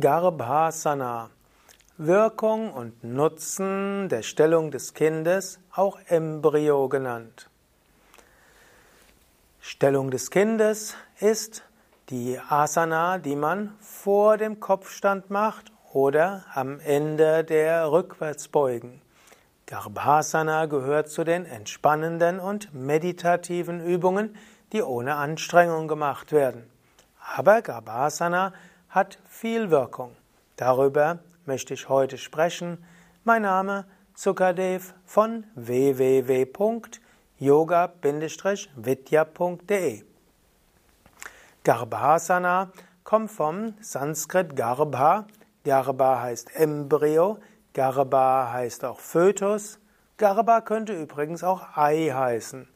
Garbhasana. Wirkung und Nutzen der Stellung des Kindes, auch Embryo genannt. Stellung des Kindes ist die Asana, die man vor dem Kopfstand macht oder am Ende der Rückwärtsbeugen. Garbhasana gehört zu den entspannenden und meditativen Übungen, die ohne Anstrengung gemacht werden. Aber Garbhasana hat viel Wirkung. Darüber möchte ich heute sprechen. Mein Name Sukadev von www.yoga-vidya.de Garbhasana kommt vom Sanskrit Garbha. Garbha heißt Embryo, Garbha heißt auch Fötus. Garbha könnte übrigens auch Ei heißen.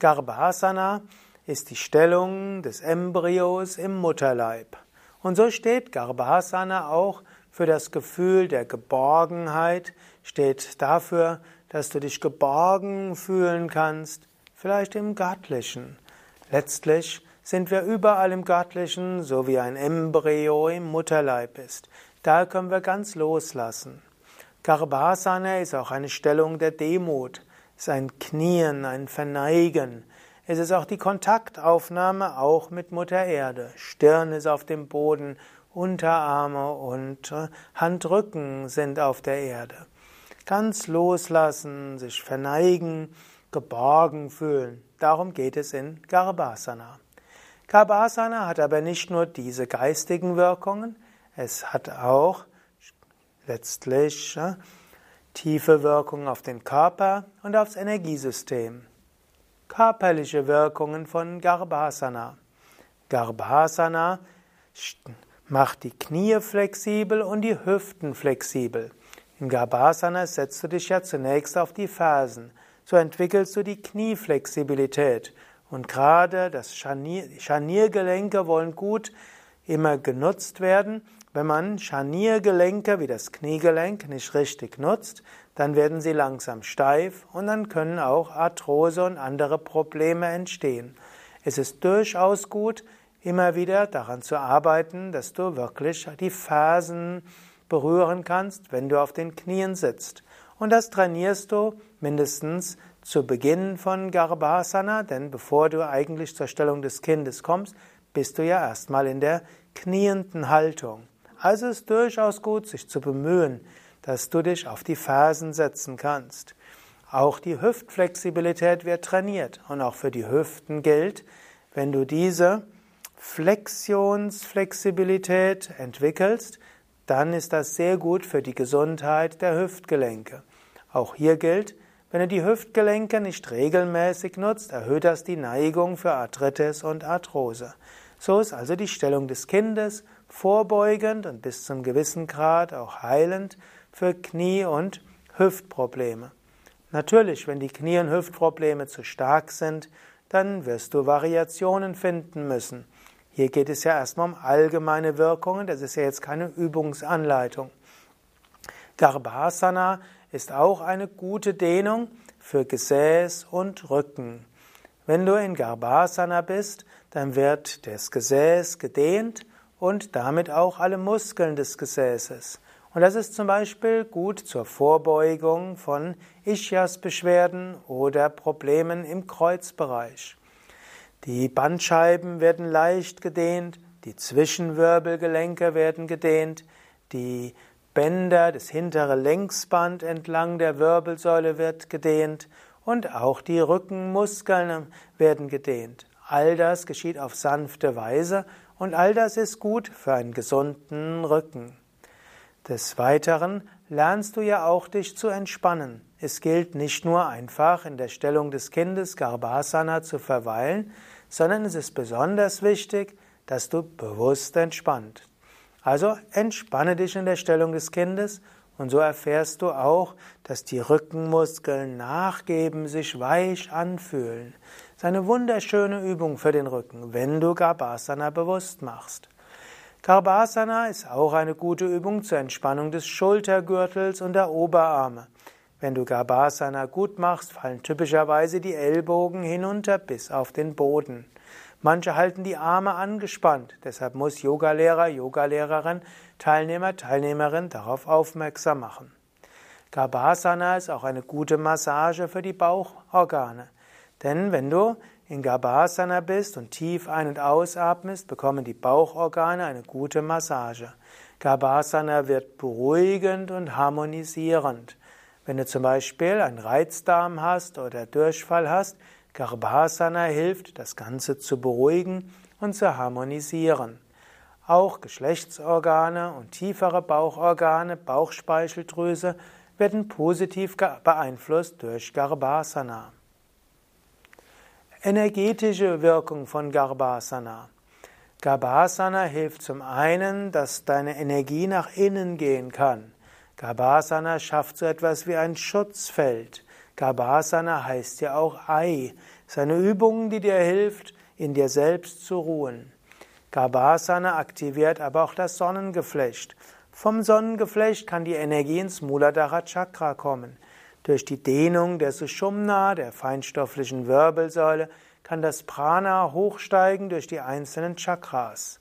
Garbhasana ist die Stellung des Embryos im Mutterleib. Und so steht Garbhasana auch für das Gefühl der Geborgenheit, steht dafür, dass du dich geborgen fühlen kannst, vielleicht im Göttlichen. Letztlich sind wir überall im Göttlichen, so wie ein Embryo im Mutterleib ist. Da können wir ganz loslassen. Garbhasana ist auch eine Stellung der Demut, ist ein Knien, ein Verneigen, es ist auch die Kontaktaufnahme auch mit Mutter Erde. Stirn ist auf dem Boden, Unterarme und äh, Handrücken sind auf der Erde. Ganz loslassen, sich verneigen, geborgen fühlen. Darum geht es in Garbhasana. Garbhasana hat aber nicht nur diese geistigen Wirkungen, es hat auch letztlich äh, tiefe Wirkungen auf den Körper und aufs Energiesystem körperliche Wirkungen von Garbhasana. Garbhasana macht die Knie flexibel und die Hüften flexibel. In Garbhasana setzt du dich ja zunächst auf die Fersen. So entwickelst du die Knieflexibilität. Und gerade das Scharnier, Scharniergelenke wollen gut immer genutzt werden. Wenn man Scharniergelenke wie das Kniegelenk nicht richtig nutzt, dann werden sie langsam steif und dann können auch Arthrose und andere Probleme entstehen. Es ist durchaus gut, immer wieder daran zu arbeiten, dass du wirklich die Fersen berühren kannst, wenn du auf den Knien sitzt. Und das trainierst du mindestens zu Beginn von Garbhasana, denn bevor du eigentlich zur Stellung des Kindes kommst, bist du ja erstmal in der knienden Haltung. Also ist durchaus gut, sich zu bemühen, dass du dich auf die Fersen setzen kannst. Auch die Hüftflexibilität wird trainiert und auch für die Hüften gilt, wenn du diese Flexionsflexibilität entwickelst, dann ist das sehr gut für die Gesundheit der Hüftgelenke. Auch hier gilt, wenn du die Hüftgelenke nicht regelmäßig nutzt, erhöht das die Neigung für Arthritis und Arthrose. So ist also die Stellung des Kindes vorbeugend und bis zum gewissen Grad auch heilend für Knie- und Hüftprobleme. Natürlich, wenn die Knie- und Hüftprobleme zu stark sind, dann wirst du Variationen finden müssen. Hier geht es ja erstmal um allgemeine Wirkungen, das ist ja jetzt keine Übungsanleitung. Garbhasana ist auch eine gute Dehnung für Gesäß und Rücken. Wenn du in Garbhasana bist, dann wird das Gesäß gedehnt und damit auch alle Muskeln des Gesäßes. Und das ist zum Beispiel gut zur Vorbeugung von Ischias-Beschwerden oder Problemen im Kreuzbereich. Die Bandscheiben werden leicht gedehnt, die Zwischenwirbelgelenke werden gedehnt, die Bänder, das hintere Längsband entlang der Wirbelsäule wird gedehnt und auch die Rückenmuskeln werden gedehnt. All das geschieht auf sanfte Weise und all das ist gut für einen gesunden Rücken. Des Weiteren lernst du ja auch dich zu entspannen. Es gilt nicht nur einfach in der Stellung des Kindes Garbhasana zu verweilen, sondern es ist besonders wichtig, dass du bewusst entspannt. Also entspanne dich in der Stellung des Kindes und so erfährst du auch, dass die Rückenmuskeln nachgeben, sich weich anfühlen. Das ist eine wunderschöne Übung für den Rücken, wenn du Garbhasana bewusst machst. Garbhasana ist auch eine gute Übung zur Entspannung des Schultergürtels und der Oberarme. Wenn du Garbhasana gut machst, fallen typischerweise die Ellbogen hinunter bis auf den Boden. Manche halten die Arme angespannt. Deshalb muss Yogalehrer, Yogalehrerin, Teilnehmer, Teilnehmerin darauf aufmerksam machen. Garbhasana ist auch eine gute Massage für die Bauchorgane. Denn wenn du in Garbhasana bist und tief ein- und ausatmest, bekommen die Bauchorgane eine gute Massage. Garbhasana wird beruhigend und harmonisierend. Wenn du zum Beispiel einen Reizdarm hast oder Durchfall hast, Garbhasana hilft, das Ganze zu beruhigen und zu harmonisieren. Auch Geschlechtsorgane und tiefere Bauchorgane, Bauchspeicheldrüse werden positiv beeinflusst durch Garbhasana. Energetische Wirkung von Garbhasana. Garbhasana hilft zum einen, dass deine Energie nach innen gehen kann. Garbhasana schafft so etwas wie ein Schutzfeld. Garbhasana heißt ja auch Ei. Es ist Übung, die dir hilft, in dir selbst zu ruhen. Garbhasana aktiviert aber auch das Sonnengeflecht. Vom Sonnengeflecht kann die Energie ins Muladhara Chakra kommen. Durch die Dehnung der Sushumna, der feinstofflichen Wirbelsäule, kann das Prana hochsteigen durch die einzelnen Chakras.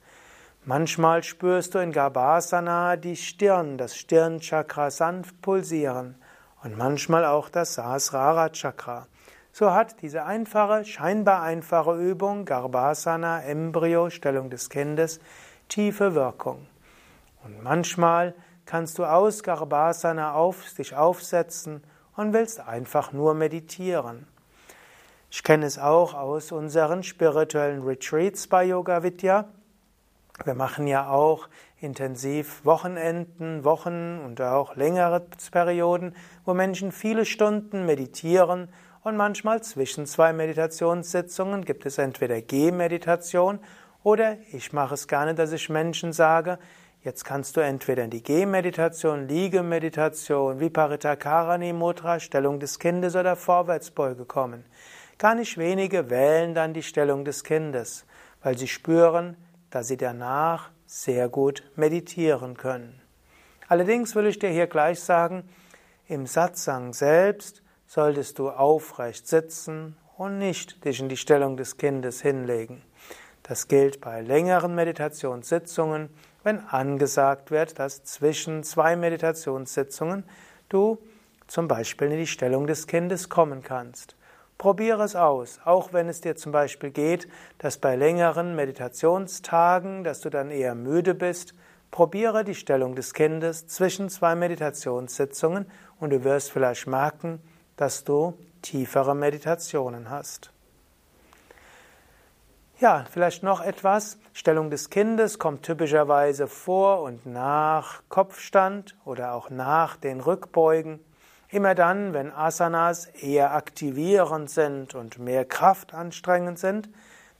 Manchmal spürst du in Garbhasana die Stirn, das Stirnchakra sanft pulsieren und manchmal auch das Sahasrara Chakra. So hat diese einfache, scheinbar einfache Übung Garbhasana, Embryo, Stellung des Kindes, tiefe Wirkung. Und manchmal kannst du aus Garbhasana auf, dich aufsetzen und willst einfach nur meditieren. Ich kenne es auch aus unseren spirituellen Retreats bei Yoga Vidya. Wir machen ja auch intensiv Wochenenden, Wochen und auch längere Perioden, wo Menschen viele Stunden meditieren und manchmal zwischen zwei Meditationssitzungen gibt es entweder Gehmeditation oder ich mache es gerne, dass ich Menschen sage, Jetzt kannst du entweder in die Gehmeditation, Liegemeditation, Viparitakarani Mudra, Stellung des Kindes oder Vorwärtsbeuge kommen. Gar nicht wenige wählen dann die Stellung des Kindes, weil sie spüren, dass sie danach sehr gut meditieren können. Allerdings will ich dir hier gleich sagen, im Satsang selbst solltest du aufrecht sitzen und nicht dich in die Stellung des Kindes hinlegen. Das gilt bei längeren Meditationssitzungen wenn angesagt wird, dass zwischen zwei Meditationssitzungen du zum Beispiel in die Stellung des Kindes kommen kannst. Probiere es aus, auch wenn es dir zum Beispiel geht, dass bei längeren Meditationstagen, dass du dann eher müde bist, probiere die Stellung des Kindes zwischen zwei Meditationssitzungen und du wirst vielleicht merken, dass du tiefere Meditationen hast. Ja, vielleicht noch etwas. Stellung des Kindes kommt typischerweise vor und nach Kopfstand oder auch nach den Rückbeugen. Immer dann, wenn Asanas eher aktivierend sind und mehr kraftanstrengend sind,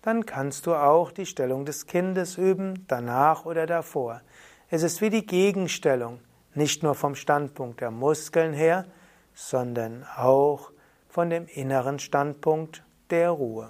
dann kannst du auch die Stellung des Kindes üben, danach oder davor. Es ist wie die Gegenstellung, nicht nur vom Standpunkt der Muskeln her, sondern auch von dem inneren Standpunkt der Ruhe.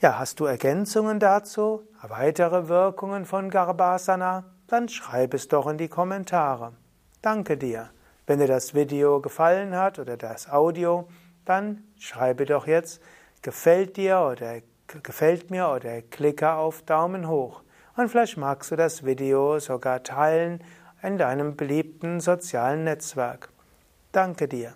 Ja, hast du Ergänzungen dazu, weitere Wirkungen von Garbhasana? Dann schreib es doch in die Kommentare. Danke dir. Wenn dir das Video gefallen hat oder das Audio, dann schreibe doch jetzt gefällt dir oder gefällt mir oder klicke auf Daumen hoch. Und vielleicht magst du das Video sogar teilen in deinem beliebten sozialen Netzwerk. Danke dir.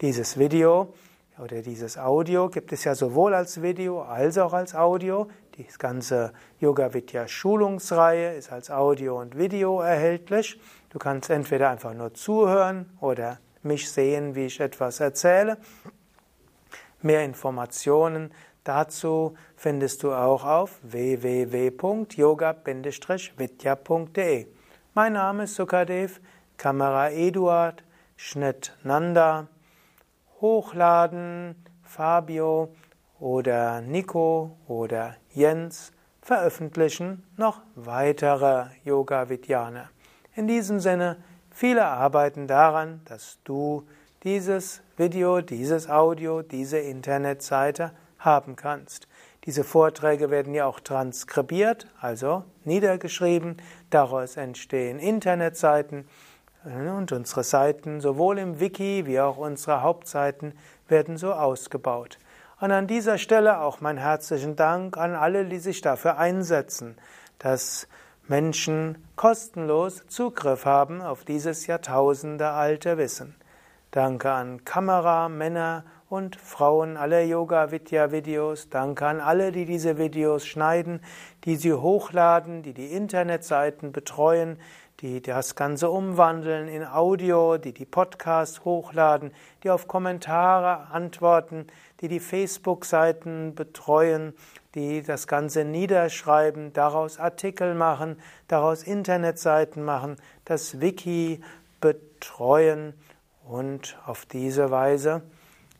Dieses Video oder dieses Audio gibt es ja sowohl als Video als auch als Audio. Die ganze Yoga Vidya Schulungsreihe ist als Audio und Video erhältlich. Du kannst entweder einfach nur zuhören oder mich sehen, wie ich etwas erzähle. Mehr Informationen dazu findest du auch auf www.yoga-vidya.de. Mein Name ist Sukadev, Kamera Eduard, Schnitt Nanda. Hochladen, Fabio oder Nico oder Jens veröffentlichen noch weitere Yoga Vidyane. In diesem Sinne, viele arbeiten daran, dass du dieses Video, dieses Audio, diese Internetseite haben kannst. Diese Vorträge werden ja auch transkribiert, also niedergeschrieben. Daraus entstehen Internetseiten. Und unsere Seiten, sowohl im Wiki wie auch unsere Hauptseiten, werden so ausgebaut. Und an dieser Stelle auch mein herzlichen Dank an alle, die sich dafür einsetzen, dass Menschen kostenlos Zugriff haben auf dieses jahrtausendealte Wissen. Danke an Kameramänner und Frauen aller Yoga Vidya Videos. Danke an alle, die diese Videos schneiden, die sie hochladen, die die Internetseiten betreuen, die das Ganze umwandeln in Audio, die die Podcasts hochladen, die auf Kommentare antworten, die die Facebook-Seiten betreuen, die das Ganze niederschreiben, daraus Artikel machen, daraus Internetseiten machen, das Wiki betreuen und auf diese Weise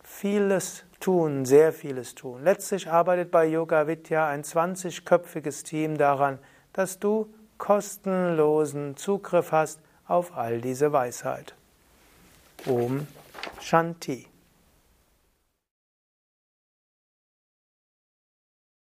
vieles tun, sehr vieles tun. Letztlich arbeitet bei Yoga Vidya ein 20-köpfiges Team daran, dass du kostenlosen Zugriff hast auf all diese Weisheit. Om Shanti.